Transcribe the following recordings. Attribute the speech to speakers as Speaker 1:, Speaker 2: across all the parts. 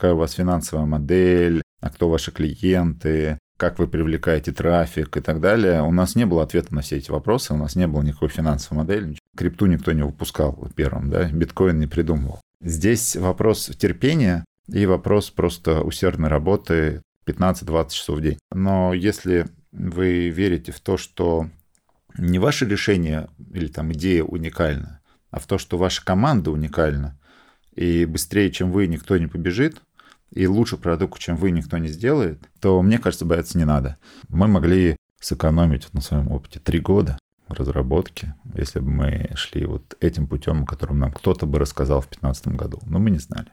Speaker 1: какая у вас финансовая модель, а кто ваши клиенты, как вы привлекаете трафик и так далее. У нас не было ответа на все эти вопросы, у нас не было никакой финансовой модели. Крипту никто не выпускал первым, да, биткоин не придумывал. Здесь вопрос терпения и вопрос просто усердной работы 15-20 часов в день. Но если вы верите в то, что не ваше решение или там идея уникальна, а в то, что ваша команда уникальна, и быстрее, чем вы, никто не побежит, и лучше продукт, чем вы, никто не сделает, то, мне кажется, бояться не надо. Мы могли сэкономить на своем опыте три года разработки, если бы мы шли вот этим путем, о котором нам кто-то бы рассказал в 2015 году. Но мы не знали.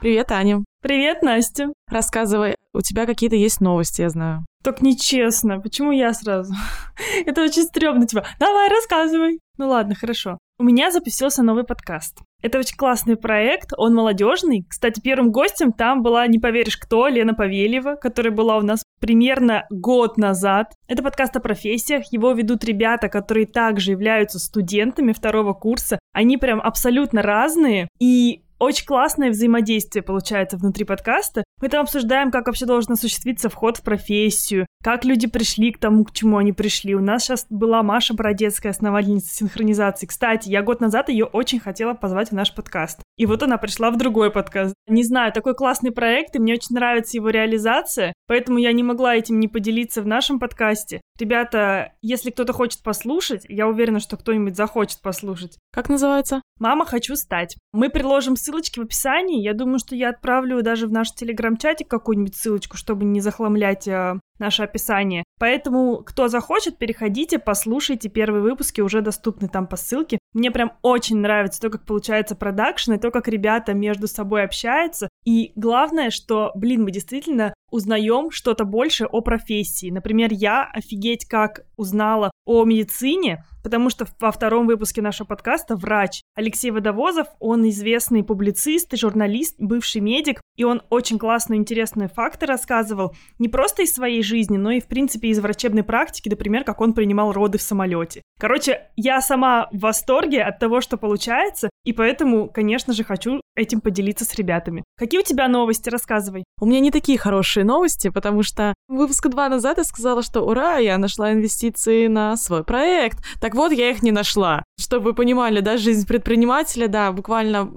Speaker 2: Привет, Аня.
Speaker 3: Привет, Настя.
Speaker 2: Рассказывай, у тебя какие-то есть новости, я знаю.
Speaker 3: Так нечестно. Почему я сразу? Это очень стрёмно, типа, давай, рассказывай. Ну ладно, хорошо. У меня запустился новый подкаст. Это очень классный проект, он молодежный. Кстати, первым гостем там была, не поверишь кто, Лена Павельева, которая была у нас примерно год назад. Это подкаст о профессиях, его ведут ребята, которые также являются студентами второго курса. Они прям абсолютно разные, и очень классное взаимодействие получается внутри подкаста. Мы там обсуждаем, как вообще должен осуществиться вход в профессию, как люди пришли к тому, к чему они пришли. У нас сейчас была Маша Бородецкая, основательница синхронизации. Кстати, я год назад ее очень хотела позвать в наш подкаст. И вот она пришла в другой подкаст. Не знаю, такой классный проект, и мне очень нравится его реализация, поэтому я не могла этим не поделиться в нашем подкасте. Ребята, если кто-то хочет послушать, я уверена, что кто-нибудь захочет послушать.
Speaker 2: Как называется?
Speaker 3: «Мама, хочу стать». Мы приложим ссылочки в описании. Я думаю, что я отправлю даже в наш телеграм-чатик какую-нибудь ссылочку, чтобы не захламлять э, наше описание. Поэтому, кто захочет, переходите, послушайте. Первые выпуски уже доступны там по ссылке. Мне прям очень нравится то, как получается продакшн, и то, как ребята между собой общаются. И главное, что, блин, мы действительно узнаем что-то больше о профессии. Например, я офигеть как узнала о медицине, потому что во втором выпуске нашего подкаста врач Алексей Водовозов, он известный публицист и журналист, бывший медик, и он очень классные, интересные факты рассказывал, не просто из своей жизни, но и, в принципе, из врачебной практики, например, как он принимал роды в самолете. Короче, я сама в восторге от того, что получается, и поэтому, конечно же, хочу этим поделиться с ребятами. Какие у тебя новости? Рассказывай.
Speaker 2: У меня не такие хорошие новости, потому что выпуска два назад я сказала, что ура, я нашла инвестиции на свой проект. Так вот, я их не нашла. Чтобы вы понимали, да, жизнь предпринимателя, да, буквально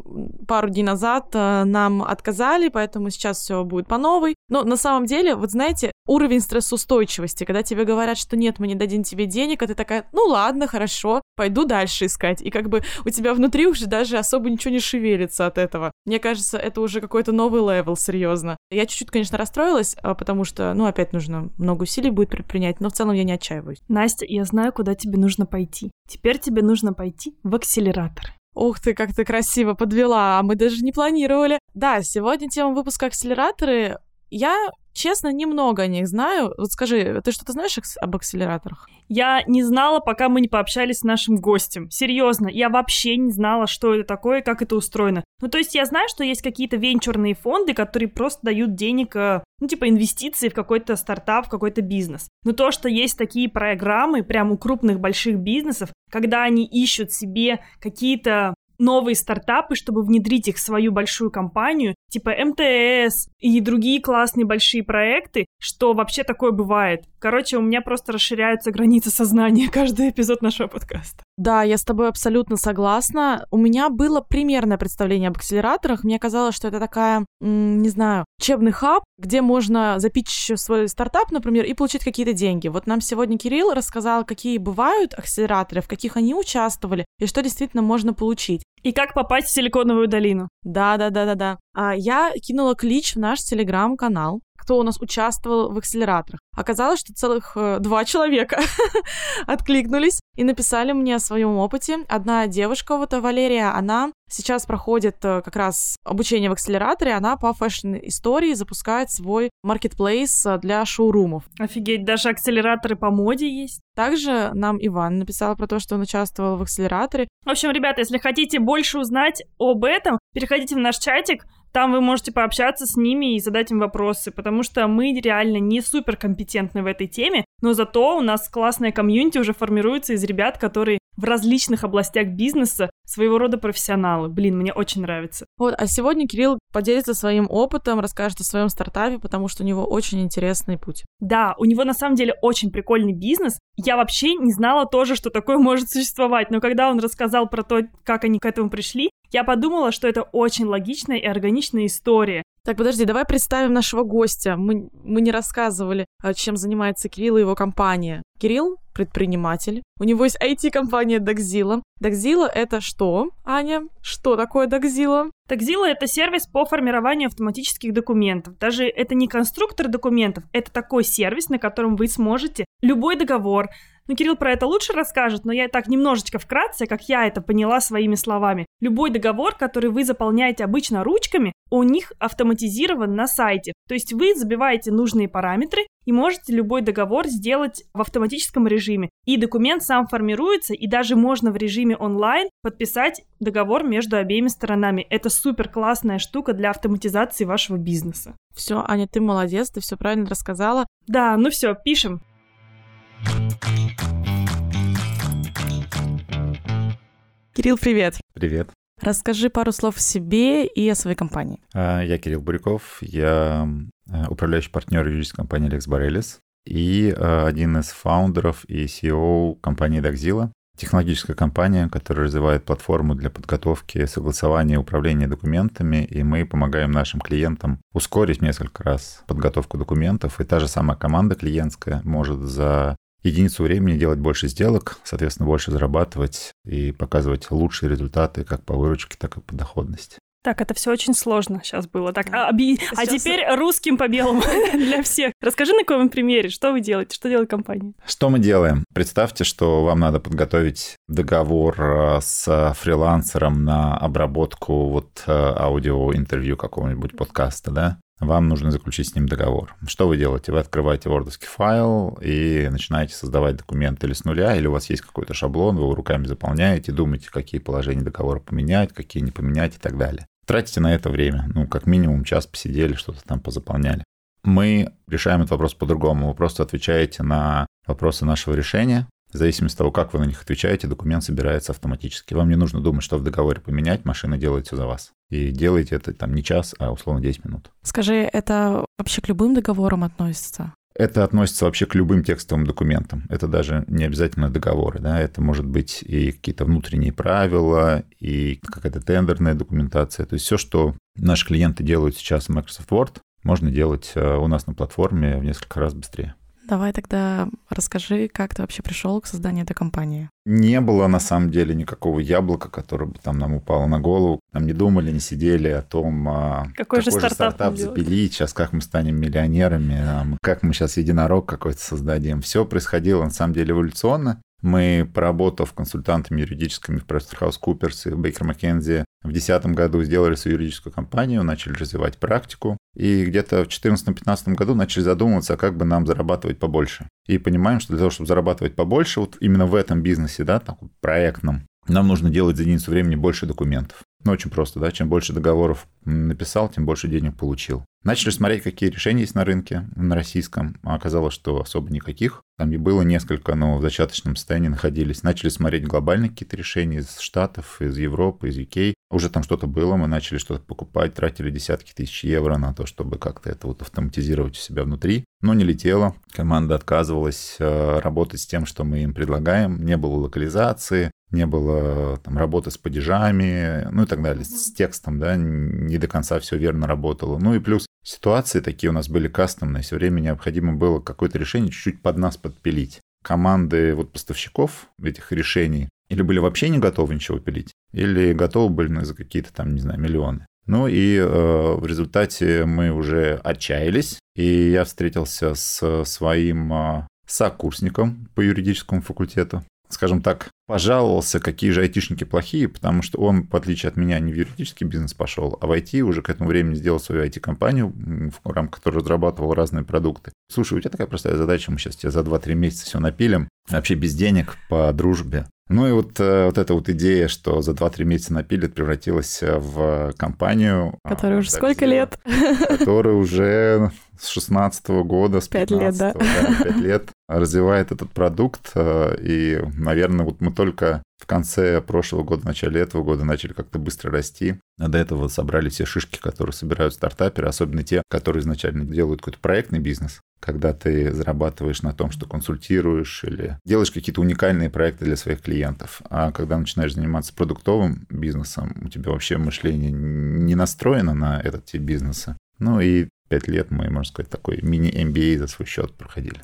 Speaker 2: пару дней назад э, нам отказали, поэтому сейчас все будет по новой. Но на самом деле, вот знаете, уровень стрессоустойчивости, когда тебе говорят, что нет, мы не дадим тебе денег, а ты такая, ну ладно, хорошо, пойду дальше искать. И как бы у тебя внутри уже даже особо ничего не шевелится от этого. Мне кажется, это уже какой-то новый level, серьезно. Я чуть-чуть, конечно, расстроилась, а, потому что, ну, опять нужно много усилий будет предпринять, но в целом я не отчаиваюсь.
Speaker 3: Настя, я знаю, куда тебе нужно пойти. Теперь тебе нужно пойти в акселератор.
Speaker 2: Ух ты, как ты красиво подвела, а мы даже не планировали. Да, сегодня тема выпуска акселераторы. Я Честно, немного о них знаю. Вот скажи, ты что-то знаешь об акселераторах?
Speaker 3: Я не знала, пока мы не пообщались с нашим гостем. Серьезно, я вообще не знала, что это такое, как это устроено. Ну, то есть я знаю, что есть какие-то венчурные фонды, которые просто дают денег, э, ну, типа инвестиции в какой-то стартап, в какой-то бизнес. Но то, что есть такие программы прям у крупных больших бизнесов, когда они ищут себе какие-то новые стартапы, чтобы внедрить их в свою большую компанию, типа МТС и другие классные большие проекты, что вообще такое бывает. Короче, у меня просто расширяются границы сознания каждый эпизод нашего подкаста.
Speaker 2: Да, я с тобой абсолютно согласна. У меня было примерное представление об акселераторах. Мне казалось, что это такая, не знаю, учебный хаб, где можно запить свой стартап, например, и получить какие-то деньги. Вот нам сегодня Кирилл рассказал, какие бывают акселераторы, в каких они участвовали и что действительно можно получить.
Speaker 3: И как попасть в Силиконовую долину.
Speaker 2: Да, да, да, да, да. А я кинула клич в наш телеграм-канал кто у нас участвовал в акселераторах. Оказалось, что целых э, два человека откликнулись и написали мне о своем опыте. Одна девушка, вот Валерия, она сейчас проходит э, как раз обучение в акселераторе, она по фэшн-истории запускает свой маркетплейс э, для шоурумов.
Speaker 3: Офигеть, даже акселераторы по моде есть.
Speaker 2: Также нам Иван написал про то, что он участвовал в акселераторе.
Speaker 3: В общем, ребята, если хотите больше узнать об этом, переходите в наш чатик, Там вы можете пообщаться с ними и задать им вопросы, потому что мы реально не супер компетентны в этой теме, но зато у нас классная комьюнити уже формируется из ребят, которые в различных областях бизнеса своего рода профессионалы. Блин, мне очень нравится.
Speaker 2: Вот, а сегодня Кирилл поделится своим опытом, расскажет о своем стартапе, потому что у него очень интересный путь.
Speaker 3: Да, у него на самом деле очень прикольный бизнес. Я вообще не знала тоже, что такое может существовать, но когда он рассказал про то, как они к этому пришли, я подумала, что это очень логичная и органичная история.
Speaker 2: Так, подожди, давай представим нашего гостя. Мы, мы не рассказывали, а, чем занимается Кирилл и его компания. Кирилл — предприниматель. У него есть IT-компания Докзила. Докзила — это что, Аня? Что такое Докзила?
Speaker 3: Докзила — это сервис по формированию автоматических документов. Даже это не конструктор документов, это такой сервис, на котором вы сможете любой договор, ну, Кирилл про это лучше расскажет, но я так немножечко вкратце, как я это поняла своими словами. Любой договор, который вы заполняете обычно ручками, у них автоматизирован на сайте. То есть вы забиваете нужные параметры и можете любой договор сделать в автоматическом режиме. И документ сам формируется, и даже можно в режиме онлайн подписать договор между обеими сторонами. Это супер классная штука для автоматизации вашего бизнеса.
Speaker 2: Все, Аня, ты молодец, ты все правильно рассказала.
Speaker 3: Да, ну все, пишем.
Speaker 2: Кирилл, привет.
Speaker 1: Привет.
Speaker 2: Расскажи пару слов о себе и о своей компании.
Speaker 1: А, я Кирилл Буряков, я а, управляющий партнер юридической компании Lex Barelis и а, один из фаундеров и CEO компании Dagzilla, технологическая компания, которая развивает платформу для подготовки, согласования и управления документами, и мы помогаем нашим клиентам ускорить несколько раз подготовку документов, и та же самая команда клиентская может за единицу времени делать больше сделок, соответственно, больше зарабатывать и показывать лучшие результаты как по выручке, так и по доходности.
Speaker 3: Так, это все очень сложно сейчас было. Так, а, оби... а теперь русским по белому для всех. Расскажи на каком примере, что вы делаете, что делает компания?
Speaker 1: Что мы делаем? Представьте, что вам надо подготовить договор э, с фрилансером на обработку вот э, аудиоинтервью какого-нибудь подкаста, да? Вам нужно заключить с ним договор. Что вы делаете? Вы открываете word файл и начинаете создавать документы или с нуля, или у вас есть какой-то шаблон, вы его руками заполняете, думаете, какие положения договора поменять, какие не поменять и так далее. Тратите на это время. Ну, как минимум час посидели, что-то там позаполняли. Мы решаем этот вопрос по-другому. Вы просто отвечаете на вопросы нашего решения, в зависимости от того, как вы на них отвечаете, документ собирается автоматически. Вам не нужно думать, что в договоре поменять, машина делает все за вас. И делаете это там не час, а условно 10 минут.
Speaker 2: Скажи, это вообще к любым договорам относится?
Speaker 1: Это относится вообще к любым текстовым документам. Это даже не обязательно договоры. Да? Это может быть и какие-то внутренние правила, и какая-то тендерная документация. То есть все, что наши клиенты делают сейчас в Microsoft Word, можно делать э, у нас на платформе в несколько раз быстрее.
Speaker 2: Давай тогда расскажи, как ты вообще пришел к созданию этой компании.
Speaker 1: Не было на самом деле никакого яблока, которое бы там нам упало на голову. Там не думали, не сидели о том, а,
Speaker 3: какой, какой же стартап,
Speaker 1: стартап запилить, сейчас как мы станем миллионерами, а, как мы сейчас единорог какой-то создадим. Все происходило на самом деле эволюционно. Мы, поработав консультантами юридическими в PricewaterhouseCoopers и Baker McKenzie, в 2010 году сделали свою юридическую компанию, начали развивать практику, и где-то в 2014-2015 году начали задумываться, как бы нам зарабатывать побольше. И понимаем, что для того, чтобы зарабатывать побольше, вот именно в этом бизнесе, да, так, проектном, нам нужно делать за единицу времени больше документов. Ну, очень просто, да, чем больше договоров написал, тем больше денег получил. Начали смотреть, какие решения есть на рынке, на российском. А оказалось, что особо никаких. Там и было несколько, но в зачаточном состоянии находились. Начали смотреть глобальные какие-то решения из Штатов, из Европы, из UK. Уже там что-то было, мы начали что-то покупать, тратили десятки тысяч евро на то, чтобы как-то это вот автоматизировать у себя внутри. Но не летело. Команда отказывалась э, работать с тем, что мы им предлагаем. Не было локализации, не было там работы с падежами, ну и так далее, с текстом, да, не до конца все верно работало. Ну и плюс ситуации такие у нас были кастомные, все время необходимо было какое-то решение чуть-чуть под нас подпилить. Команды вот поставщиков этих решений или были вообще не готовы ничего пилить, или готовы были за какие-то там, не знаю, миллионы. Ну и э, в результате мы уже отчаялись, и я встретился с своим э, сокурсником по юридическому факультету, скажем так, пожаловался, какие же айтишники плохие, потому что он, в отличие от меня, не в юридический бизнес пошел, а в IT уже к этому времени сделал свою IT-компанию, в рамках которой разрабатывал разные продукты. Слушай, у тебя такая простая задача, мы сейчас тебе за 2-3 месяца все напилим, вообще без денег, по дружбе. Ну и вот, э, вот эта вот идея, что за 2-3 месяца напилит, превратилась э, в компанию.
Speaker 2: Которая уже сколько лет?
Speaker 1: Которая уже с 16 года, с
Speaker 2: 5 лет, да.
Speaker 1: да 5 лет развивает этот продукт. Э, и, наверное, вот мы только в конце прошлого года, в начале этого года начали как-то быстро расти. А до этого собрали все шишки, которые собирают стартаперы, особенно те, которые изначально делают какой-то проектный бизнес когда ты зарабатываешь на том, что консультируешь или делаешь какие-то уникальные проекты для своих клиентов. А когда начинаешь заниматься продуктовым бизнесом, у тебя вообще мышление не настроено на этот тип бизнеса. Ну и пять лет мы, можно сказать, такой мини-MBA за свой счет проходили.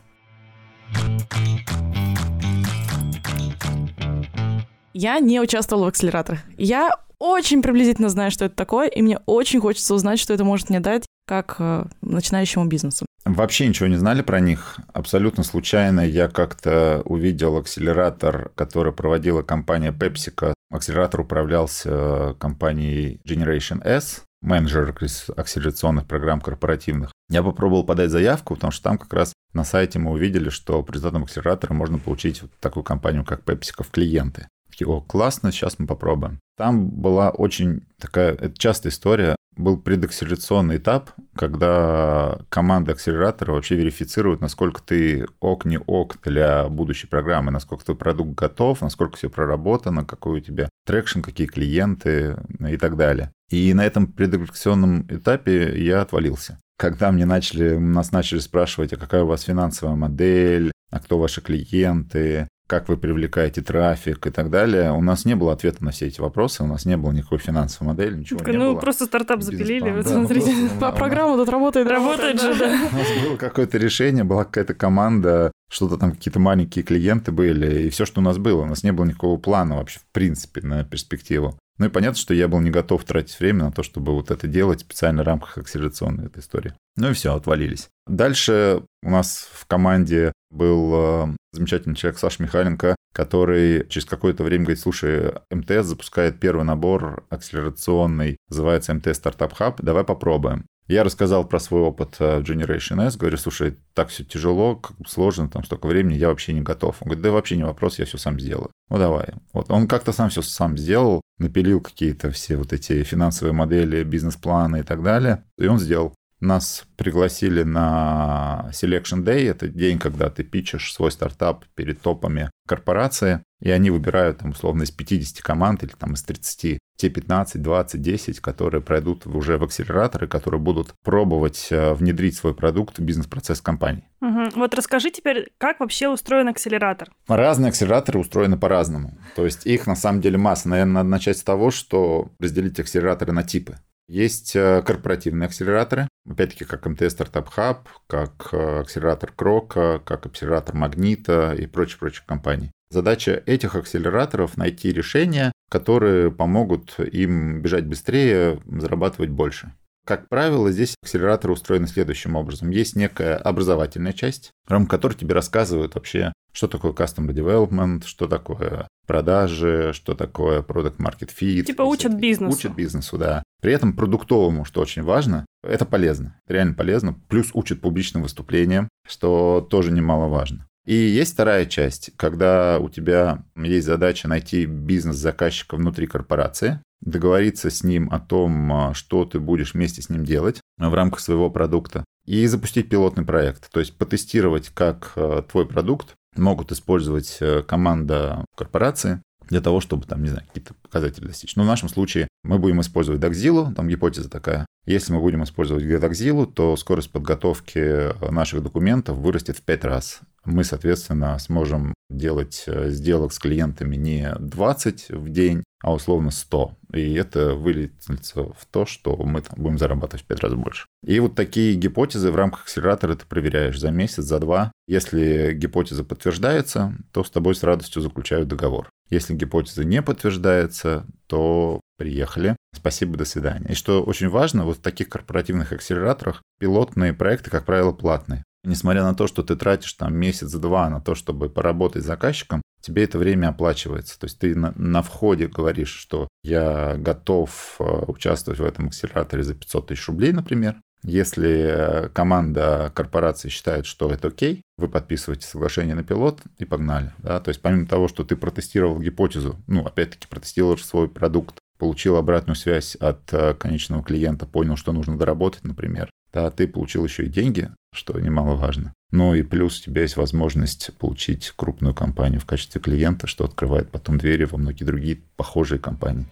Speaker 2: Я не участвовала в акселераторах. Я очень приблизительно знаю, что это такое, и мне очень хочется узнать, что это может мне дать как э, начинающему бизнесу.
Speaker 1: Вообще ничего не знали про них. Абсолютно случайно я как-то увидел акселератор, который проводила компания PepsiCo. Акселератор управлялся компанией Generation S, менеджер акселерационных программ корпоративных. Я попробовал подать заявку, потому что там как раз на сайте мы увидели, что по результатам акселератора можно получить вот такую компанию, как PepsiCo, в клиенты. Такие, о, классно, сейчас мы попробуем. Там была очень такая, это частая история, был предакселерационный этап, когда команда акселератора вообще верифицирует, насколько ты ок, не ок для будущей программы, насколько твой продукт готов, насколько все проработано, какой у тебя traction, какие клиенты и так далее. И на этом предакселерационном этапе я отвалился. Когда мне начали, нас начали спрашивать, а какая у вас финансовая модель, а кто ваши клиенты, как вы привлекаете трафик и так далее. У нас не было ответа на все эти вопросы, у нас не было никакой финансовой модели, ничего ну, не
Speaker 3: ну,
Speaker 1: было.
Speaker 3: просто стартап запилили, вот да, смотрите.
Speaker 2: Просто, По программу тут работает,
Speaker 3: работает же, да.
Speaker 1: У нас было какое-то решение, была какая-то команда, что-то там какие-то маленькие клиенты были, и все, что у нас было. У нас не было никакого плана вообще, в принципе, на перспективу. Ну и понятно, что я был не готов тратить время на то, чтобы вот это делать специально в рамках акселерационной этой истории. Ну и все, отвалились. Дальше у нас в команде был э, замечательный человек Саша Михайленко, который через какое-то время говорит, слушай, МТС запускает первый набор акселерационный, называется МТС Стартап Хаб, давай попробуем. Я рассказал про свой опыт в Generation S, говорю, слушай, так все тяжело, сложно, там столько времени, я вообще не готов. Он говорит, да вообще не вопрос, я все сам сделаю. Ну давай. Вот он как-то сам все сам сделал, напилил какие-то все вот эти финансовые модели, бизнес-планы и так далее, и он сделал. Нас пригласили на Selection Day. Это день, когда ты пичешь свой стартап перед топами корпорации, и они выбирают, там, условно, из 50 команд или там из 30 те 15, 20, 10, которые пройдут уже в акселераторы, которые будут пробовать э, внедрить свой продукт в бизнес-процесс компании.
Speaker 3: Угу. Вот расскажи теперь, как вообще устроен акселератор?
Speaker 1: Разные акселераторы устроены по-разному. То есть их на самом деле масса. Наверное, надо начать с того, что разделить акселераторы на типы. Есть э, корпоративные акселераторы, опять-таки как МТС Стартап Хаб, как э, акселератор Крока, как акселератор Магнита и прочие-прочие компании. Задача этих акселераторов найти решения, которые помогут им бежать быстрее, зарабатывать больше. Как правило, здесь акселераторы устроены следующим образом. Есть некая образовательная часть, в рамках которой тебе рассказывают вообще, что такое Customer Development, что такое продажи, что такое Product Market Fit.
Speaker 3: Типа учат бизнесу.
Speaker 1: Учат бизнесу, да. При этом продуктовому, что очень важно, это полезно, реально полезно. Плюс учат публичным выступлениям, что тоже немаловажно. И есть вторая часть, когда у тебя есть задача найти бизнес-заказчика внутри корпорации, договориться с ним о том, а, что ты будешь вместе с ним делать в рамках своего продукта, и запустить пилотный проект, то есть потестировать, как а, твой продукт могут использовать э, команда корпорации для того, чтобы там, не знаю, какие-то показатели достичь. Но в нашем случае мы будем использовать Dagzilla, там гипотеза такая. Если мы будем использовать Dagzilla, то скорость подготовки э, наших документов вырастет в 5 раз мы, соответственно, сможем делать э, сделок с клиентами не 20 в день, а условно 100. И это выльется в то, что мы там будем зарабатывать в 5 раз больше. И вот такие гипотезы в рамках акселератора ты проверяешь за месяц, за два. Если гипотеза подтверждается, то с тобой с радостью заключают договор. Если гипотеза не подтверждается, то приехали. Спасибо, до свидания. И что очень важно, вот в таких корпоративных акселераторах пилотные проекты, как правило, платные. Несмотря на то, что ты тратишь там месяц-два на то, чтобы поработать с заказчиком, тебе это время оплачивается. То есть ты на, на входе говоришь, что я готов э, участвовать в этом акселераторе за 500 тысяч рублей, например, Если команда корпорации считает, что это окей, вы подписываете соглашение на пилот и погнали. Да? То есть помимо того, что ты протестировал гипотезу, ну, опять-таки, протестировал свой продукт, получил обратную связь от э, конечного клиента, понял, что нужно доработать, например, да, ты получил еще и деньги, что немаловажно. Ну и плюс у тебя есть возможность получить крупную компанию в качестве клиента, что открывает потом двери во многие другие похожие компании.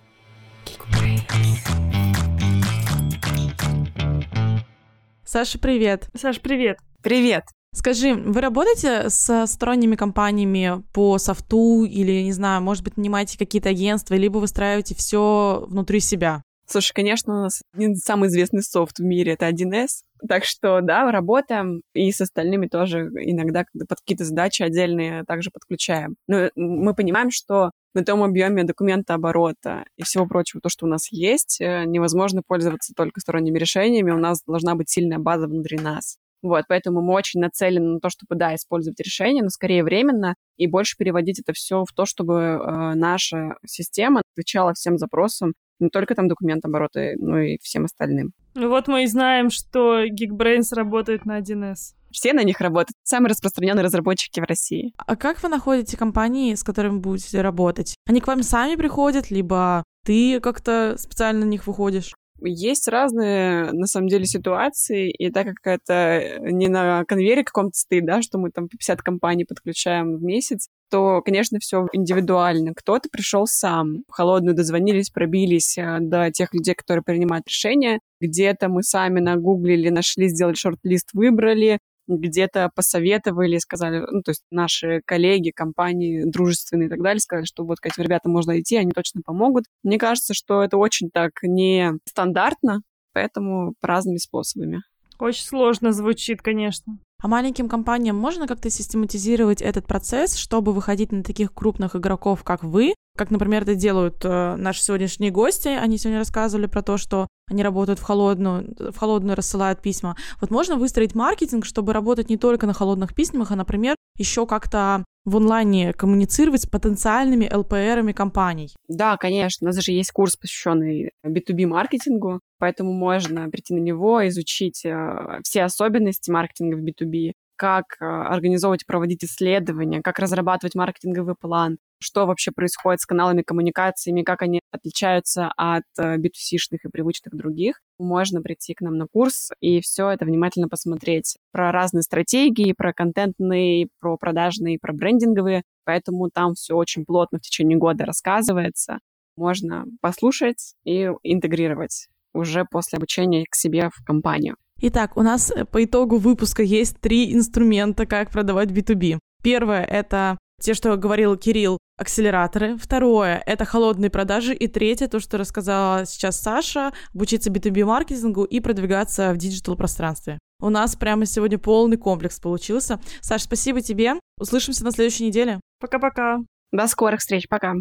Speaker 2: Саша, привет.
Speaker 3: Саш, привет.
Speaker 4: Привет.
Speaker 2: Скажи, вы работаете с сторонними компаниями по софту или, не знаю, может быть, нанимаете какие-то агентства, либо выстраиваете все внутри себя?
Speaker 4: Слушай, конечно, у нас один самый известный софт в мире — это 1С. Так что, да, работаем, и с остальными тоже иногда под какие-то задачи отдельные также подключаем. Но мы понимаем, что на том объеме документа оборота и всего прочего, то, что у нас есть, э, невозможно пользоваться только сторонними решениями. У нас должна быть сильная база внутри нас. Вот, поэтому мы очень нацелены на то, чтобы, да, использовать решение, но скорее временно, и больше переводить это все в то, чтобы э, наша система отвечала всем запросам, не только там документ оборота, но и всем остальным.
Speaker 3: Ну вот мы и знаем, что Geekbrains работает на 1С.
Speaker 4: Все на них работают. Самые распространенные разработчики в России.
Speaker 2: А как вы находите компании, с которыми будете работать? Они к вам сами приходят, либо ты как-то специально на них выходишь?
Speaker 4: Есть разные, на самом деле, ситуации, и так как это не на конвейере каком-то стоит, да, что мы там 50 компаний подключаем в месяц, то, конечно, все индивидуально. Кто-то пришел сам, холодную дозвонились, пробились э, до тех людей, которые принимают решения. Где-то мы сами нагуглили, нашли, сделали шорт-лист, выбрали где-то посоветовали, сказали, ну, то есть наши коллеги, компании дружественные и так далее, сказали, что вот к этим ребятам можно идти, они точно помогут. Мне кажется, что это очень так не стандартно, поэтому разными способами.
Speaker 3: Очень сложно звучит, конечно.
Speaker 2: А маленьким компаниям можно как-то систематизировать этот процесс, чтобы выходить на таких крупных игроков, как вы, как, например, это делают э, наши сегодняшние гости. Они сегодня рассказывали про то, что они работают в холодную, в холодную рассылают письма. Вот можно выстроить маркетинг, чтобы работать не только на холодных письмах, а, например, еще как-то в онлайне коммуницировать с потенциальными ЛПРами компаний.
Speaker 4: Да, конечно. У нас же есть курс, посвященный B2B маркетингу, поэтому можно прийти на него, изучить э, все особенности маркетинга в B2B, как э, организовывать и проводить исследования, как разрабатывать маркетинговый план, что вообще происходит с каналами коммуникациями, как они отличаются от B2C-шных э, и привычных других. Можно прийти к нам на курс и все это внимательно посмотреть. Про разные стратегии, про контентные, про продажные, про брендинговые. Поэтому там все очень плотно в течение года рассказывается. Можно послушать и интегрировать уже после обучения к себе в компанию.
Speaker 2: Итак, у нас э, по итогу выпуска есть три инструмента, как продавать B2B. Первое — это те, что говорил Кирилл, акселераторы. Второе — это холодные продажи. И третье, то, что рассказала сейчас Саша, обучиться B2B-маркетингу и продвигаться в диджитал-пространстве. У нас прямо сегодня полный комплекс получился. Саш, спасибо тебе. Услышимся на следующей неделе.
Speaker 3: Пока-пока.
Speaker 4: До скорых встреч. Пока.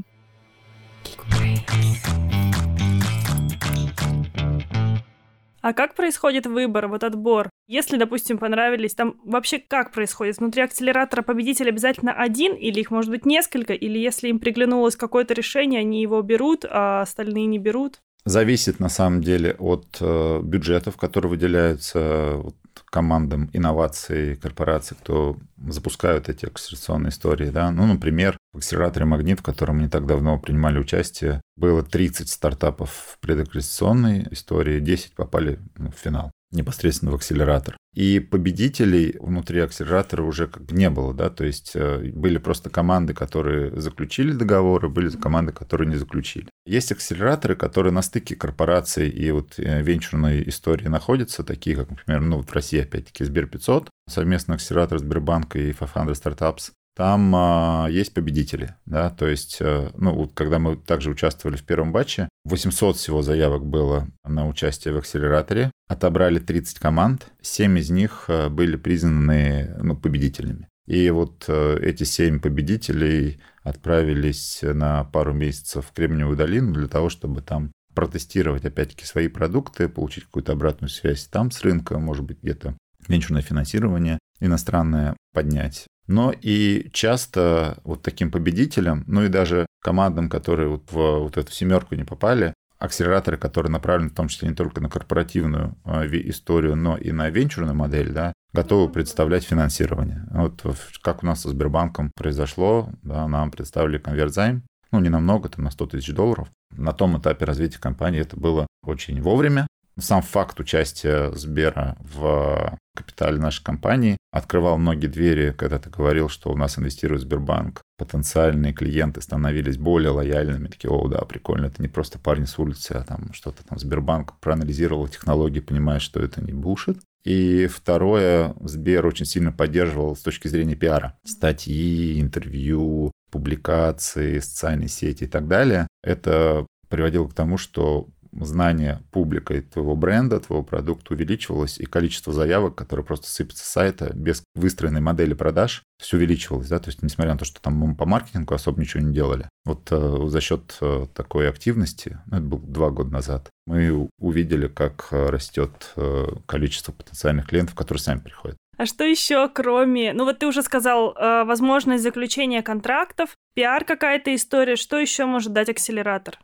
Speaker 3: А как происходит выбор, вот отбор? Если, допустим, понравились, там вообще как происходит? Внутри акселератора победитель обязательно один, или их может быть несколько, или если им приглянулось какое-то решение, они его берут, а остальные не берут?
Speaker 1: Зависит на самом деле от э, бюджетов, которые выделяются вот, командам инноваций корпораций, кто запускают эти акселерационные истории. Да? Ну, например, в акселераторе «Магнит», в котором не так давно принимали участие, было 30 стартапов в предакселерационной истории, 10 попали в финал непосредственно в акселератор. И победителей внутри акселератора уже как бы не было, да, то есть э, были просто команды, которые заключили договоры, были команды, которые не заключили. Есть акселераторы, которые на стыке корпораций и вот э, венчурной истории находятся, такие как, например, ну вот в России опять-таки Сбер 500, совместный акселератор Сбербанка и 500 Startups, там а, есть победители, да, то есть, а, ну, вот когда мы также участвовали в первом батче, 800 всего заявок было на участие в акселераторе, отобрали 30 команд, 7 из них а, были признаны, ну, победителями. И вот а, эти 7 победителей отправились на пару месяцев в Кремниевую долину для того, чтобы там протестировать, опять-таки, свои продукты, получить какую-то обратную связь там с рынка, может быть, где-то венчурное финансирование иностранное поднять. Но и часто вот таким победителям, ну и даже командам, которые вот в вот эту семерку не попали, акселераторы, которые направлены в том числе не только на корпоративную а, историю, но и на венчурную модель, да, готовы представлять финансирование. Вот как у нас со Сбербанком произошло, да, нам представили конвертзайм, ну, не намного, там на 100 тысяч долларов. На том этапе развития компании это было очень вовремя. Сам факт участия Сбера в капитале нашей компании открывал многие двери, когда ты говорил, что у нас инвестирует Сбербанк. Потенциальные клиенты становились более лояльными. Такие, о, да, прикольно, это не просто парни с улицы, а там что-то там Сбербанк проанализировал технологии, понимая, что это не бушит. И второе, Сбер очень сильно поддерживал с точки зрения пиара. Статьи, интервью, публикации, социальные сети и так далее. Это приводило к тому, что знание публикой твоего бренда, твоего продукта увеличивалось, и количество заявок, которые просто сыпятся с сайта без выстроенной модели продаж, все увеличивалось, да, то есть несмотря на то, что там по маркетингу особо ничего не делали. Вот э, за счет э, такой активности, ну, это было два года назад, мы увидели, как э, растет э, количество потенциальных клиентов, которые сами приходят.
Speaker 3: А что еще, кроме... Ну вот ты уже сказал, э, возможность заключения контрактов, пиар какая-то история. Что еще может дать акселератор?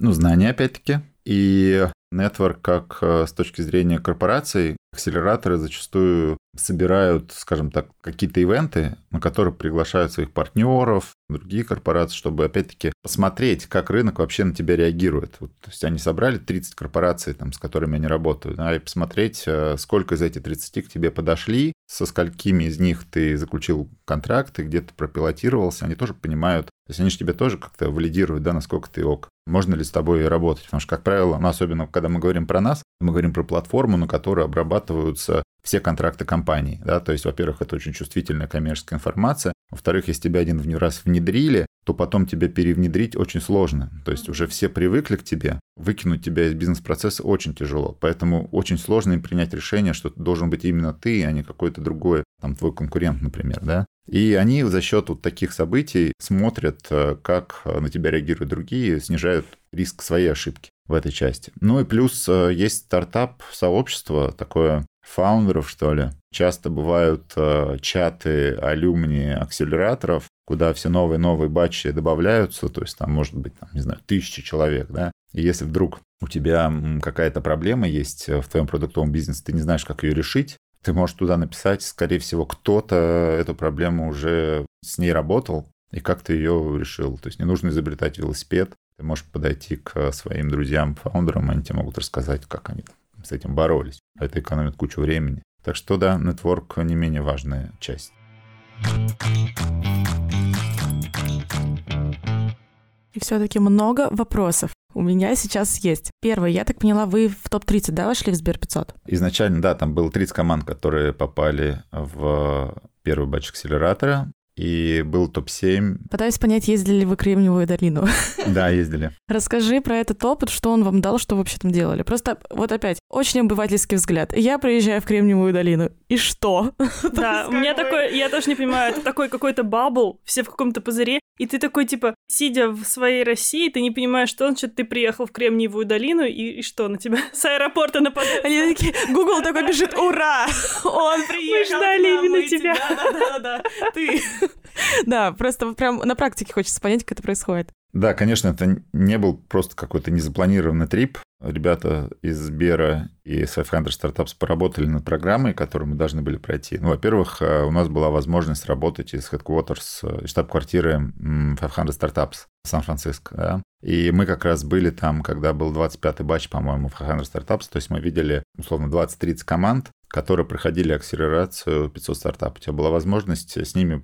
Speaker 1: Ну, знания, опять-таки. И Network, как э, с точки зрения корпораций, акселераторы зачастую собирают, скажем так, какие-то ивенты, на которые приглашают своих партнеров, другие корпорации, чтобы, опять-таки, посмотреть, как рынок вообще на тебя реагирует. Вот, то есть они собрали 30 корпораций, там, с которыми они работают, да, и посмотреть, э, сколько из этих 30 к тебе подошли, со сколькими из них ты заключил контракты, где ты пропилотировался, они тоже понимают, то есть они же тебя тоже как-то валидируют, да, насколько ты ок. Можно ли с тобой работать? Потому что, как правило, ну, особенно когда мы говорим про нас, мы говорим про платформу, на которой обрабатываются все контракты компании. Да? То есть, во-первых, это очень чувствительная коммерческая информация. Во-вторых, если тебя один раз внедрили, то потом тебя перевнедрить очень сложно. То есть уже все привыкли к тебе, выкинуть тебя из бизнес-процесса очень тяжело. Поэтому очень сложно им принять решение, что должен быть именно ты, а не какой-то другой, там, твой конкурент, например, да. И они за счет вот таких событий смотрят, э, как на тебя реагируют другие, снижают риск своей ошибки в этой части. Ну и плюс э, есть стартап-сообщество, такое фаундеров, что ли. Часто бывают э, чаты алюмни акселераторов, куда все новые-новые батчи добавляются, то есть там может быть, там, не знаю, тысячи человек, да. И если вдруг у тебя какая-то проблема есть в твоем продуктовом бизнесе, ты не знаешь, как ее решить, ты можешь туда написать, скорее всего, кто-то эту проблему уже с ней работал и как-то ее решил. То есть не нужно изобретать велосипед, ты можешь подойти к своим друзьям, фаундерам, они тебе могут рассказать, как они с этим боролись. Это экономит кучу времени. Так что да, нетворк не менее важная часть.
Speaker 2: И все-таки много вопросов. У меня сейчас есть. Первый, я так поняла, вы в топ-30, да, вошли в Сбер 500?
Speaker 1: Изначально, да, там было 30 команд, которые попали в первый батч акселератора и был топ-7.
Speaker 2: Пытаюсь понять, ездили ли вы Кремниевую долину.
Speaker 1: Да, ездили.
Speaker 2: Расскажи про этот опыт, что он вам дал, что вообще там делали. Просто вот опять, очень обывательский взгляд. Я приезжаю в Кремниевую долину, и что?
Speaker 3: Да, у меня такой, я тоже не понимаю, это такой какой-то бабл, все в каком-то пузыре, и ты такой, типа, сидя в своей России, ты не понимаешь, что значит ты приехал в Кремниевую долину, и, и что, на тебя с аэропорта нападают?
Speaker 2: Они такие, Google такой бежит, ура! Он приехал
Speaker 3: Мы ждали именно тебя.
Speaker 2: Да-да-да, ты. Да, просто прям на практике хочется понять, как это происходит.
Speaker 1: Да, конечно, это не был просто какой-то незапланированный трип. Ребята из Сбера и с 500 Startups поработали над программой, которую мы должны были пройти. Ну, во-первых, э, у нас была возможность работать из headquarters, э, штаб-квартиры 500 Startups Сан-Франциско, да? И мы как раз были там, когда был 25-й батч, по-моему, в 500 Startups, то есть мы видели, условно, 20-30 команд, которые проходили акселерацию 500 стартапов. У тебя была возможность с ними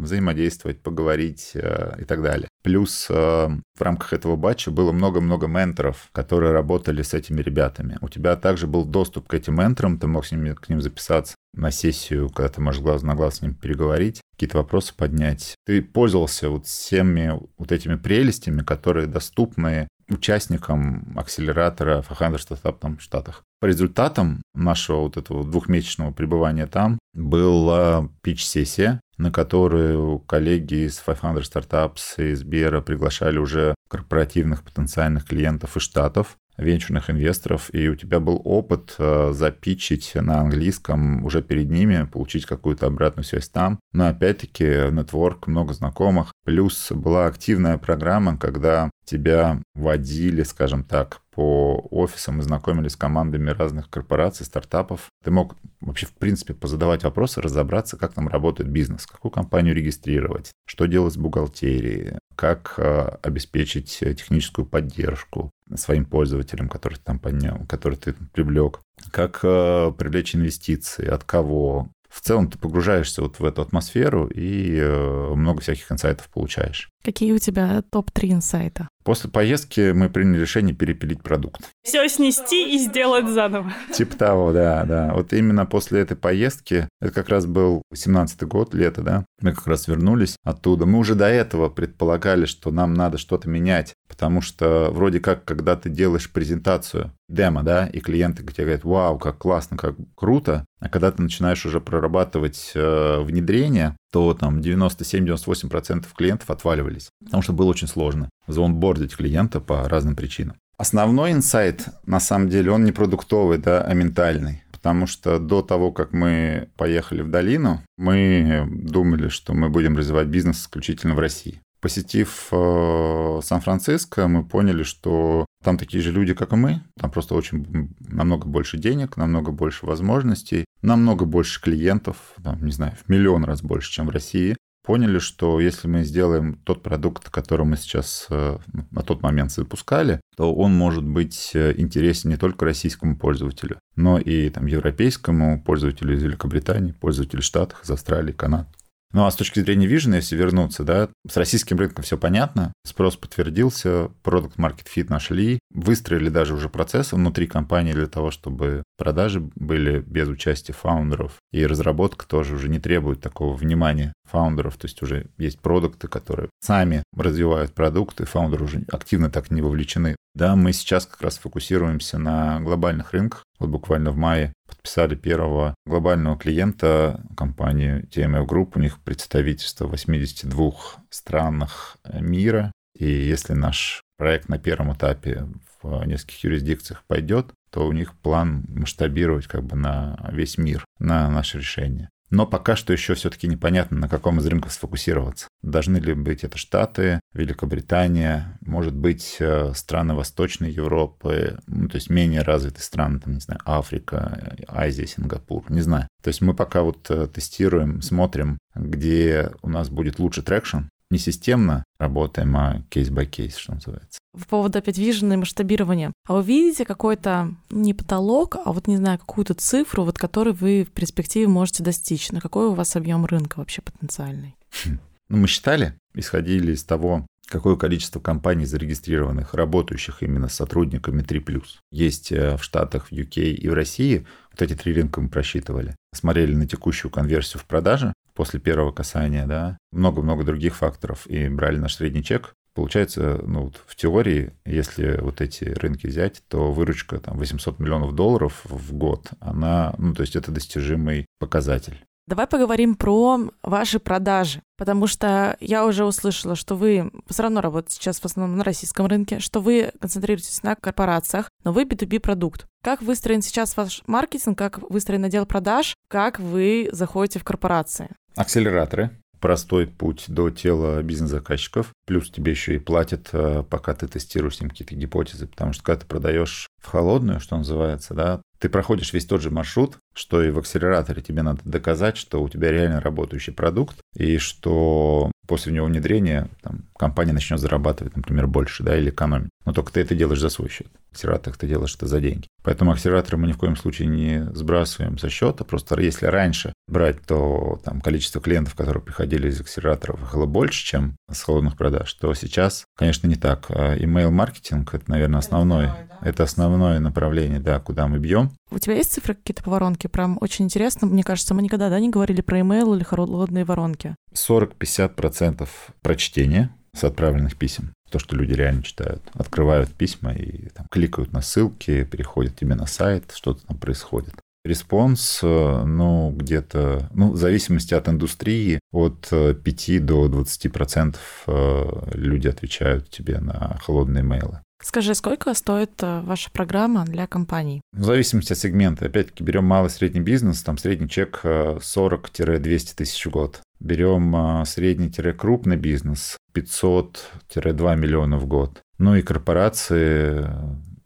Speaker 1: взаимодействовать, поговорить э, и так далее. Плюс э, в рамках этого батча было много-много менторов, которые работали с этими ребятами. У тебя также был доступ к этим менторам, ты мог с ними, к ним записаться на сессию, когда ты можешь глаз на глаз с ним переговорить, какие-то вопросы поднять. Ты пользовался вот всеми вот этими прелестями, которые доступны участникам акселератора Фахандер Стартап там в Штатах. По результатам нашего вот этого двухмесячного пребывания там была пич-сессия, на которую коллеги из 500 Startups и Сбера приглашали уже корпоративных потенциальных клиентов из Штатов венчурных инвесторов, и у тебя был опыт э, запичить на английском уже перед ними, получить какую-то обратную связь там. Но опять-таки нетворк, много знакомых. Плюс была активная программа, когда тебя водили, скажем так, по офисам и знакомились с командами разных корпораций, стартапов. Ты мог вообще, в принципе, позадавать вопросы, разобраться, как там работает бизнес, какую компанию регистрировать, что делать с бухгалтерией, как э, обеспечить техническую поддержку своим пользователям, которых там поднял, которых ты привлек, как э, привлечь инвестиции, от кого, в целом ты погружаешься вот в эту атмосферу и э, много всяких инсайтов получаешь.
Speaker 2: Какие у тебя топ-3 инсайта?
Speaker 1: После поездки мы приняли решение перепилить продукт.
Speaker 3: Все снести и сделать заново.
Speaker 1: Типа того, да, да. Вот именно после этой поездки, это как раз был 17-й год, лето, да, мы как раз вернулись оттуда. Мы уже до этого предполагали, что нам надо что-то менять, потому что вроде как, когда ты делаешь презентацию, демо, да, и клиенты тебе говорят, вау, как классно, как круто, а когда ты начинаешь уже прорабатывать э, внедрение, то там 97-98% клиентов отваливались, потому что было очень сложно заонбордить клиента по разным причинам. Основной инсайт, на самом деле, он не продуктовый, да, а ментальный. Потому что до того, как мы поехали в долину, мы думали, что мы будем развивать бизнес исключительно в России. Посетив э, Сан-Франциско, мы поняли, что там такие же люди, как и мы. Там просто очень намного больше денег, намного больше возможностей, намного больше клиентов, там, не знаю, в миллион раз больше, чем в России. Поняли, что если мы сделаем тот продукт, который мы сейчас э, на тот момент запускали, то он может быть э, интересен не только российскому пользователю, но и там, европейскому пользователю из Великобритании, пользователю Штатов, из Австралии, Канады. Ну а с точки зрения Vision, если вернуться, да, с российским рынком все понятно, спрос подтвердился, продукт Market Fit нашли, выстроили даже уже процессы внутри компании для того, чтобы продажи были без участия фаундеров, и разработка тоже уже не требует такого внимания фаундеров, то есть уже есть продукты, которые сами развивают продукты, фаундеры уже активно так не вовлечены. Да, мы сейчас как раз фокусируемся на глобальных рынках. Вот буквально в мае подписали первого глобального клиента, компанию TMF Group. У них представительство в 82 странах мира. И если наш проект на первом этапе в нескольких юрисдикциях пойдет, то у них план масштабировать как бы на весь мир, на наше решение. Но пока что еще все-таки непонятно, на каком из рынков сфокусироваться. Должны ли быть это Штаты, Великобритания, может быть, э, страны Восточной Европы, ну, то есть менее развитые страны, там, не знаю, Африка, Азия, Сингапур, не знаю. То есть мы пока вот э, тестируем, смотрим, где у нас будет лучше traction, не системно работаем, а case-by-case, что называется.
Speaker 2: В поводу опять vision а и масштабирования. А вы видите какой-то, ну, не потолок, а вот, не знаю, какую-то цифру, вот которой вы в перспективе можете достичь? На какой у вас объем рынка вообще потенциальный?
Speaker 1: Хм. Ну, мы считали, исходили из того, какое количество компаний зарегистрированных, работающих именно с сотрудниками 3+. Есть э, в Штатах, в UK и в России. Вот эти три рынка мы просчитывали. Смотрели на текущую конверсию в продаже после первого касания, да, много-много других факторов, и брали наш средний чек. Получается, ну, вот в теории, если вот эти рынки взять, то выручка там 800 миллионов долларов в год, она, ну, то есть это достижимый показатель.
Speaker 2: Давай поговорим про ваши продажи, потому что я уже услышала, что вы все равно работаете сейчас в основном на российском рынке, что вы концентрируетесь на корпорациях, но вы B2B продукт. Как выстроен сейчас ваш маркетинг, как выстроен отдел продаж, как вы заходите в корпорации?
Speaker 1: Акселераторы, простой путь до тела бизнес-заказчиков. Плюс тебе еще и платят, э, пока ты тестируешь с ним какие-то гипотезы. Потому что когда ты продаешь в холодную, что называется, да, ты проходишь весь тот же маршрут, что и в акселераторе. Тебе надо доказать, что у тебя реально работающий продукт, и что после него внедрения там, компания начнет зарабатывать, например, больше, да, или экономить. Но только ты это делаешь за свой счет. В акселераторах ты делаешь это за деньги. Поэтому акселераторы мы ни в коем случае не сбрасываем со счета. Просто если раньше брать, то там количество клиентов, которые приходили из акселераторов, было больше, чем с холодных продаж, то сейчас, конечно, не так. А email-маркетинг — это, наверное, основное. Это основное направление, да, куда мы бьем.
Speaker 2: У тебя есть цифры какие-то по воронке? Прям очень интересно. Мне кажется, мы никогда да, не говорили про email или холодные воронки.
Speaker 1: 40-50% прочтения с отправленных писем. То, что люди реально читают. Открывают письма и там, кликают на ссылки, переходят тебе на сайт, что-то там происходит. Респонс, э, ну, где-то, ну, в зависимости от индустрии, от 5 э, до 20 процентов э, люди отвечают тебе на холодные мейлы.
Speaker 2: Скажи, сколько стоит ваша программа для компаний?
Speaker 1: В зависимости от сегмента. Опять-таки, берем малый средний бизнес, там средний чек 40-200 тысяч в год. Берем средний-крупный бизнес 500-2 миллиона в год. Ну и корпорации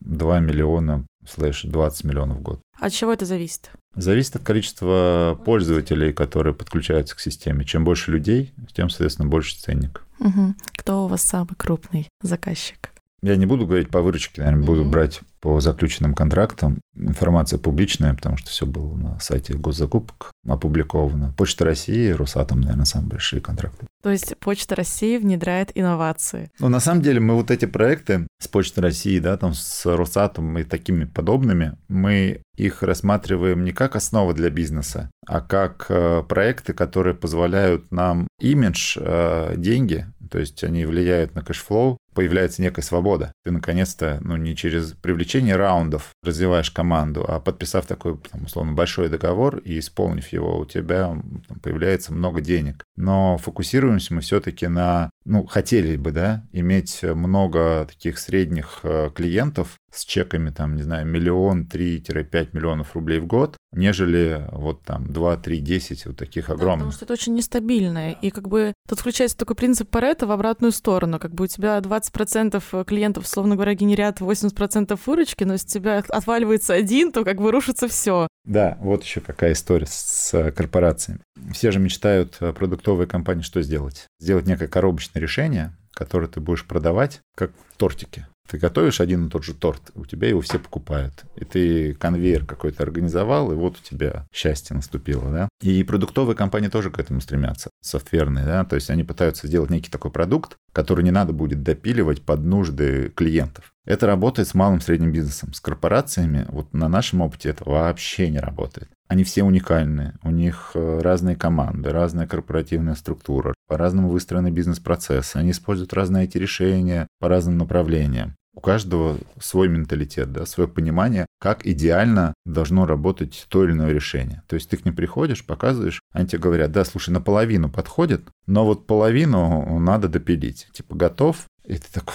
Speaker 1: 2 миллиона слэш 20 миллионов в год.
Speaker 2: От чего это зависит?
Speaker 1: Зависит от количества пользователей, которые подключаются к системе. Чем больше людей, тем, соответственно, больше ценник.
Speaker 2: Угу. Кто у вас самый крупный заказчик?
Speaker 1: Я не буду говорить по выручке, наверное, буду брать по заключенным контрактам. Информация публичная, потому что все было на сайте госзакупок опубликовано. Почта России, Росатом, наверное, самые большие контракты.
Speaker 2: То есть Почта России внедряет инновации.
Speaker 1: Ну, на самом деле, мы вот эти проекты с Почтой России, да, там с Росатом и такими подобными, мы их рассматриваем не как основа для бизнеса, а как э, проекты, которые позволяют нам имидж, э, деньги, то есть они влияют на cash flow, появляется некая свобода. Ты наконец-то, ну, не через привлечение раундов развиваешь команду, а подписав такой, там, условно, большой договор и исполнив его, у тебя там, появляется много денег. Но фокусируемся мы все-таки на, ну, хотели бы, да, иметь много таких средних э, клиентов, с чеками, там, не знаю, миллион, 3-5 миллионов рублей в год, нежели вот там 2, 3, 10 вот таких огромных. Да,
Speaker 2: потому что это очень нестабильное. И как бы тут включается такой принцип Паретта в обратную сторону. Как бы у тебя 20% клиентов, словно говоря, генерят 80% выручки, но если у тебя отваливается один, то как бы рушится все.
Speaker 1: Да, вот еще какая история с корпорациями. Все же мечтают э, продуктовые компании что сделать? Сделать некое коробочное решение, которое ты будешь продавать, как тортики. Ты готовишь один и тот же торт, у тебя его все покупают. И ты конвейер какой-то организовал, и вот у тебя счастье наступило, да. И продуктовые компании тоже к этому стремятся, софтверные, да. То есть они пытаются сделать некий такой продукт, который не надо будет допиливать под нужды клиентов. Это работает с малым средним бизнесом. С корпорациями, вот на нашем опыте это вообще не работает. Они все уникальные, у них э, разные команды, разная корпоративная структура, по-разному выстроены бизнес-процессы, они используют разные эти решения по разным направлениям. У каждого свой менталитет, да, свое понимание, как идеально должно работать то или иное решение. То есть ты к ним приходишь, показываешь, они тебе говорят, да, слушай, наполовину подходит, но вот половину надо допилить. Типа готов? И ты такой,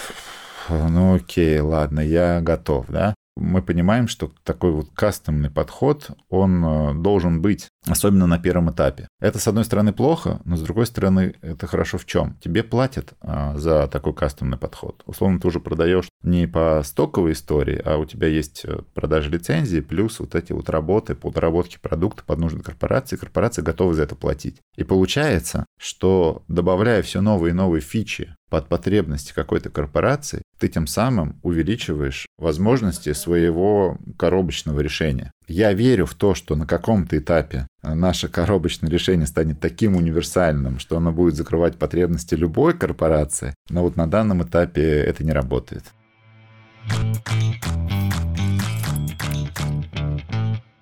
Speaker 1: ну окей, ладно, я готов, да мы понимаем, что такой вот кастомный подход, он э, должен быть, особенно на первом этапе. Это, с одной стороны, плохо, но с другой стороны, это хорошо в чем? Тебе платят а, за такой кастомный подход. Условно, ты уже продаешь не по стоковой истории, а у тебя есть э, продажа лицензии, плюс вот эти вот работы по доработке продукта под нужды корпорации. Корпорации готовы за это платить. И получается, что добавляя все новые и новые фичи под потребности какой-то корпорации, ты тем самым увеличиваешь возможности своего коробочного решения. Я верю в то, что на каком-то этапе наше коробочное решение станет таким универсальным, что оно будет закрывать потребности любой корпорации, но вот на данном этапе это не работает.
Speaker 3: А,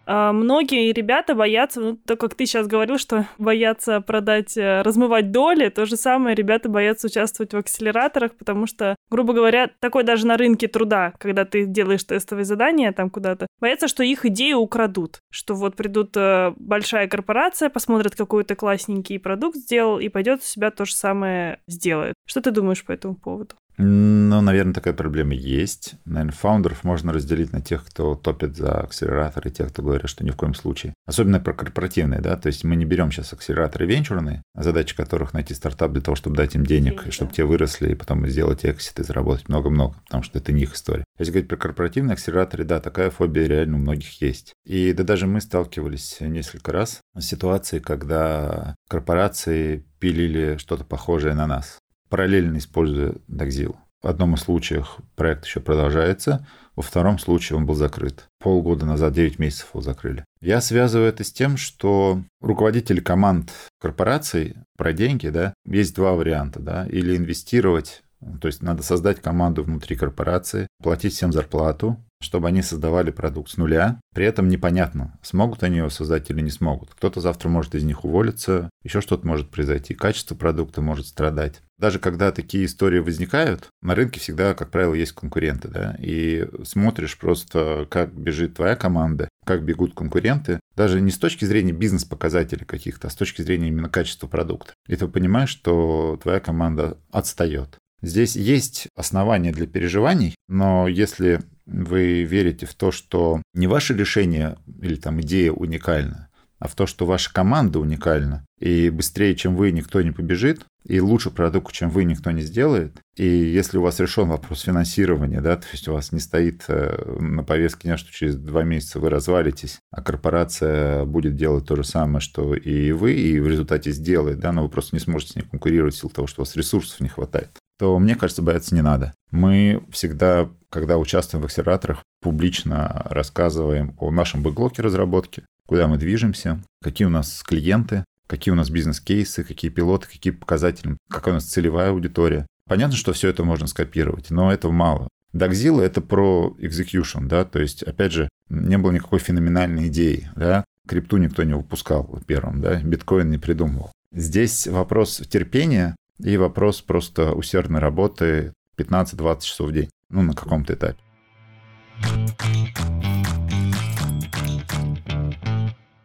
Speaker 3: многие ребята боятся, ну, так как ты сейчас говорил, что боятся продать, э, размывать доли, то же самое ребята боятся участвовать в акселераторах, потому что, грубо говоря, такой даже на рынке труда, когда ты делаешь тестовые задания там куда-то, боятся, что их идею украдут, что вот придут э, большая корпорация, посмотрят, какой то классненький продукт сделал, и пойдет у себя то же самое сделает. Что ты думаешь по этому поводу?
Speaker 1: Ну, наверное, такая проблема есть. Наверное, фаундеров можно разделить на тех, кто топит за акселератор, и тех, кто говорит, что ни в коем случае. Особенно про корпоративные, да, то есть мы не берем сейчас акселераторы венчурные, задача которых найти стартап для того, чтобы дать им денег, денег чтобы да. те выросли, и потом сделать эксит и заработать много-много, потому что это не их история. Если говорить про корпоративные акселераторы, да, такая фобия реально у многих есть. И да даже мы сталкивались несколько раз с ситуацией, когда корпорации пилили что-то похожее на нас параллельно используя Dagzil. В одном из случаев проект еще продолжается, во втором случае он был закрыт. Полгода назад, 9 месяцев его закрыли. Я связываю это с тем, что руководители команд корпораций про деньги, да, есть два варианта, да, или инвестировать то есть надо создать команду внутри корпорации, платить всем зарплату, чтобы они создавали продукт с нуля. При этом непонятно, смогут они его создать или не смогут. Кто-то завтра может из них уволиться, еще что-то может произойти, качество продукта может страдать. Даже когда такие истории возникают, на рынке всегда, как правило, есть конкуренты, да, и смотришь просто, как бежит твоя команда, как бегут конкуренты, даже не с точки зрения бизнес-показателей каких-то, а с точки зрения именно качества продукта. И ты понимаешь, что твоя команда отстает. Здесь есть основания для переживаний, но если вы верите в то, что не ваше решение или там идея уникальна, а в то, что ваша команда уникальна. И быстрее, чем вы, никто не побежит, и лучше продукт, чем вы, никто не сделает. И если у вас решен вопрос финансирования, да, то есть у вас не стоит э, на повестке дня, что через два месяца вы развалитесь, а корпорация будет делать то же самое, что и вы, и в результате сделает, да, но вы просто не сможете с ней конкурировать в силу того, что у вас ресурсов не хватает то, мне кажется, бояться не надо. Мы всегда, когда участвуем в акселераторах, публично рассказываем о нашем бэклоке разработки, куда мы движемся, какие у нас клиенты, какие у нас бизнес-кейсы, какие пилоты, какие показатели, какая у нас целевая аудитория. Понятно, что все это можно скопировать, но этого мало. Дагзила — это про execution, да, то есть, опять же, не было никакой феноменальной идеи, да, крипту никто не выпускал первым, да, биткоин не придумывал. Здесь вопрос терпения и вопрос просто усердной работы 15-20 часов в день, ну, на каком-то этапе.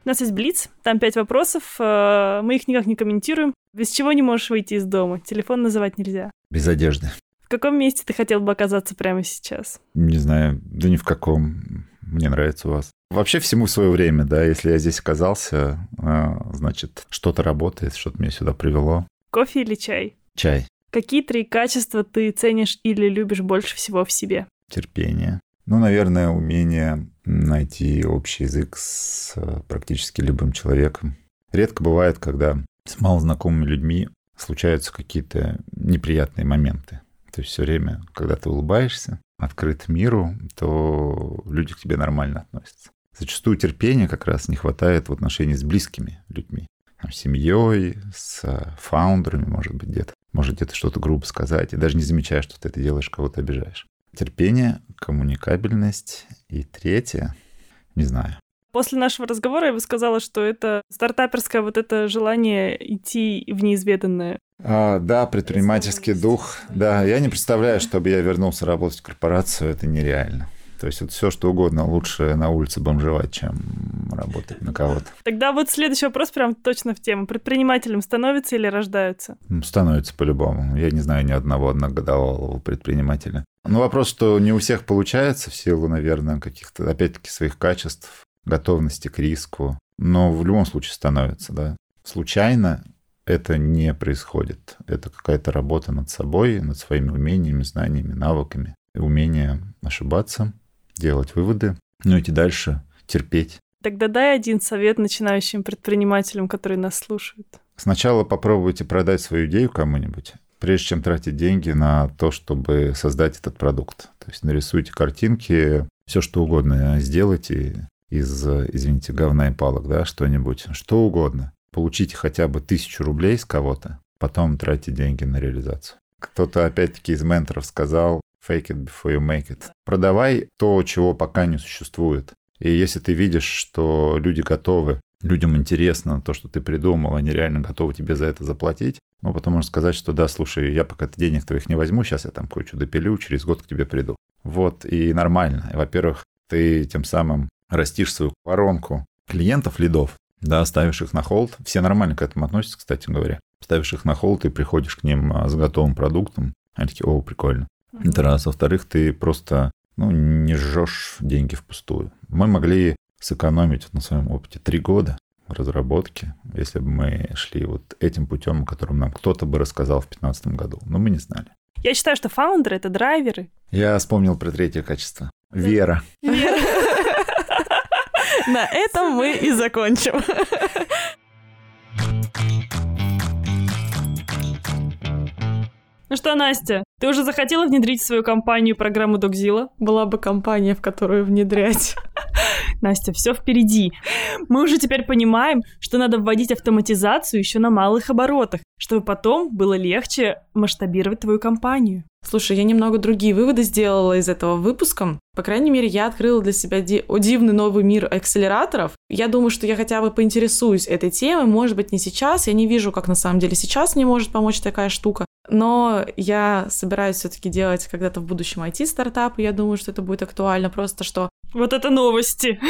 Speaker 3: У нас есть Блиц, там пять вопросов, э, мы их никак не комментируем. Без чего не можешь выйти из дома? Телефон называть нельзя.
Speaker 1: Без одежды.
Speaker 3: В каком месте ты хотел бы оказаться прямо сейчас?
Speaker 1: Не знаю, да ни в каком. Мне нравится у вас. Вообще всему свое время, да. Если я здесь оказался, э, значит, что-то работает, что-то меня сюда привело.
Speaker 3: Кофе или чай?
Speaker 1: Чай.
Speaker 3: Какие три качества ты ценишь или любишь больше всего в себе?
Speaker 1: Терпение. Ну, наверное, умение найти общий язык с э, практически любым человеком. Редко бывает, когда с малознакомыми людьми случаются какие-то неприятные моменты. То есть все время, когда ты улыбаешься, открыт миру, то люди к тебе нормально относятся. Зачастую терпения как раз не хватает в отношении с близкими людьми. С семьей, с фаундерами, может быть, где-то. Может где-то что-то грубо сказать, и даже не замечаешь, что ты это делаешь, кого-то обижаешь. Терпение, коммуникабельность и третье, не знаю.
Speaker 3: После нашего разговора я бы сказала, что это стартаперское вот это желание идти в неизведанное.
Speaker 1: А, да, предпринимательский дух. Да, я не представляю, чтобы я вернулся работать в корпорацию, это нереально. То есть вот все, что угодно, лучше на улице бомжевать, чем работать на кого-то.
Speaker 3: Тогда вот следующий вопрос прям точно в тему. Предпринимателем становятся или рождаются?
Speaker 1: Становятся по-любому. Я не знаю ни одного одногодовалого предпринимателя. Но вопрос, что не у всех получается в силу, наверное, каких-то, опять-таки, своих качеств, готовности к риску. Но в любом случае становится, да. Случайно это не происходит. Это какая-то работа над собой, над своими умениями, знаниями, навыками, умение ошибаться, делать выводы, ну идти дальше, терпеть.
Speaker 3: Тогда дай один совет начинающим предпринимателям, которые нас слушают.
Speaker 1: Сначала попробуйте продать свою идею кому-нибудь, прежде чем тратить деньги на то, чтобы создать этот продукт. То есть нарисуйте картинки, все что угодно сделайте из, извините, говна и палок, да, что-нибудь, что угодно. Получите хотя бы тысячу рублей с кого-то, потом тратите деньги на реализацию. Кто-то опять-таки из менторов сказал, fake it before you make it. Продавай то, чего пока не существует. И если ты видишь, что люди готовы, людям интересно то, что ты придумал, они реально готовы тебе за это заплатить, ну, потом можно сказать, что да, слушай, я пока денег твоих не возьму, сейчас я там кое-что допилю, через год к тебе приду. Вот, и нормально. Во-первых, ты тем самым растишь свою воронку клиентов, лидов, да, ставишь их на холд. Все нормально к этому относятся, кстати говоря. Ставишь их на холд и приходишь к ним а, с готовым продуктом. Они такие, о, прикольно. Это раз. Во-вторых, ты просто ну, не жжешь деньги впустую. Мы могли сэкономить на своем опыте три года разработки, если бы мы шли вот этим путем, о котором нам кто-то бы рассказал в 2015 году. Но мы не знали.
Speaker 3: Я считаю, что фаундеры — это драйверы.
Speaker 1: Я вспомнил про третье качество. Вера.
Speaker 2: На этом мы и закончим.
Speaker 3: Ну что, Настя, ты уже захотела внедрить в свою компанию программу Докзила?
Speaker 2: Была бы компания, в которую внедрять.
Speaker 3: Настя, все впереди. Мы уже теперь понимаем, что надо вводить автоматизацию еще на малых оборотах, чтобы потом было легче масштабировать твою компанию.
Speaker 2: Слушай, я немного другие выводы сделала из этого выпуска. По крайней мере, я открыла для себя ди- дивный новый мир акселераторов. Я думаю, что я хотя бы поинтересуюсь этой темой. Может быть, не сейчас. Я не вижу, как на самом деле сейчас мне может помочь такая штука. Но я собираюсь все-таки делать когда-то в будущем IT-стартап, и я думаю, что это будет актуально. Просто что
Speaker 3: вот это новости.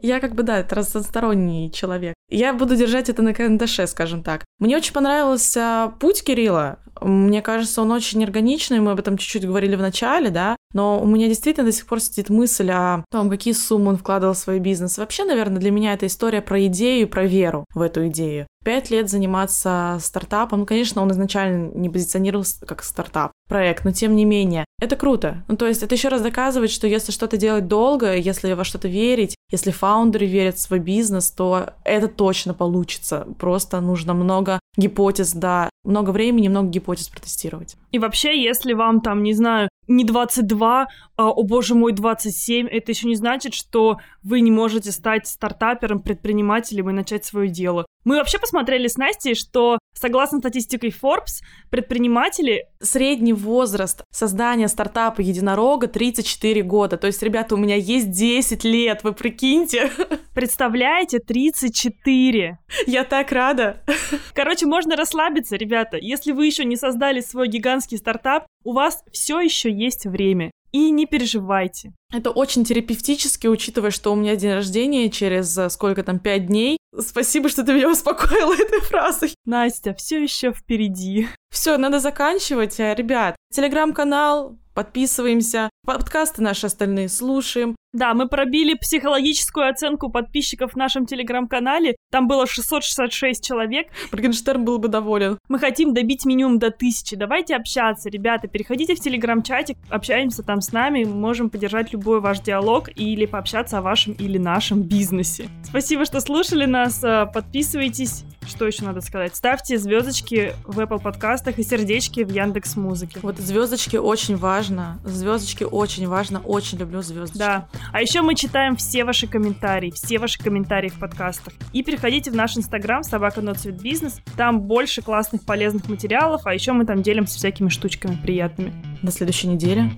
Speaker 2: Я как бы, да, разносторонний человек. Я буду держать это на карандаше, скажем так. Мне очень понравился путь Кирилла. Мне кажется, он очень органичный, мы об этом чуть-чуть говорили в начале, да. Но у меня действительно до сих пор сидит мысль о том, какие суммы он вкладывал в свой бизнес. Вообще, наверное, для меня это история про идею про веру в эту идею. Пять лет заниматься стартапом. Ну, конечно, он изначально не позиционировался как стартап проект, но тем не менее, это круто. Ну, то есть это еще раз доказывает, что если что-то делать долго, если во что-то верить, если фаундеры верят в свой бизнес, то это точно получится. Просто нужно много гипотез, да, много времени, много гипотез протестировать.
Speaker 3: И вообще, если вам там, не знаю, не 22, а, о боже мой, 27, это еще не значит, что вы не можете стать стартапером, предпринимателем и начать свое дело. Мы вообще посмотрели с Настей, что согласно статистике Forbes, предприниматели...
Speaker 2: Средний возраст создания стартапа единорога 34 года. То есть, ребята, у меня есть 10 лет, вы прикиньте.
Speaker 3: Представляете, 34.
Speaker 2: Я так рада.
Speaker 3: Короче, можно расслабиться, ребята. Если вы еще не создали свой гигантский стартап, у вас все еще есть время. И не переживайте.
Speaker 2: Это очень терапевтически, учитывая, что у меня день рождения через э, сколько там, пять дней. Спасибо, что ты меня успокоила этой фразой.
Speaker 3: Настя, все еще впереди.
Speaker 2: Все, надо заканчивать. Э, ребят, телеграм-канал, подписываемся, подкасты наши остальные слушаем.
Speaker 3: Да, мы пробили психологическую оценку подписчиков в нашем телеграм-канале. Там было 666 человек.
Speaker 2: Моргенштерн был бы доволен.
Speaker 3: Мы хотим добить минимум до тысячи. Давайте общаться, ребята. Переходите в телеграм-чатик, общаемся там с нами. Мы можем поддержать любой ваш диалог или пообщаться о вашем или нашем бизнесе. Спасибо, что слушали нас. Э, подписывайтесь. Что еще надо сказать? Ставьте звездочки в Apple подкастах и сердечки в Яндекс Музыке.
Speaker 2: Вот звездочки очень важно. Звездочки очень важно. Очень люблю звездочки.
Speaker 3: Да. А еще мы читаем все ваши комментарии, все ваши комментарии в подкастах. И переходите в наш инстаграм собака Бизнес. Там больше классных полезных материалов, а еще мы там делимся всякими штучками приятными.
Speaker 2: До следующей недели.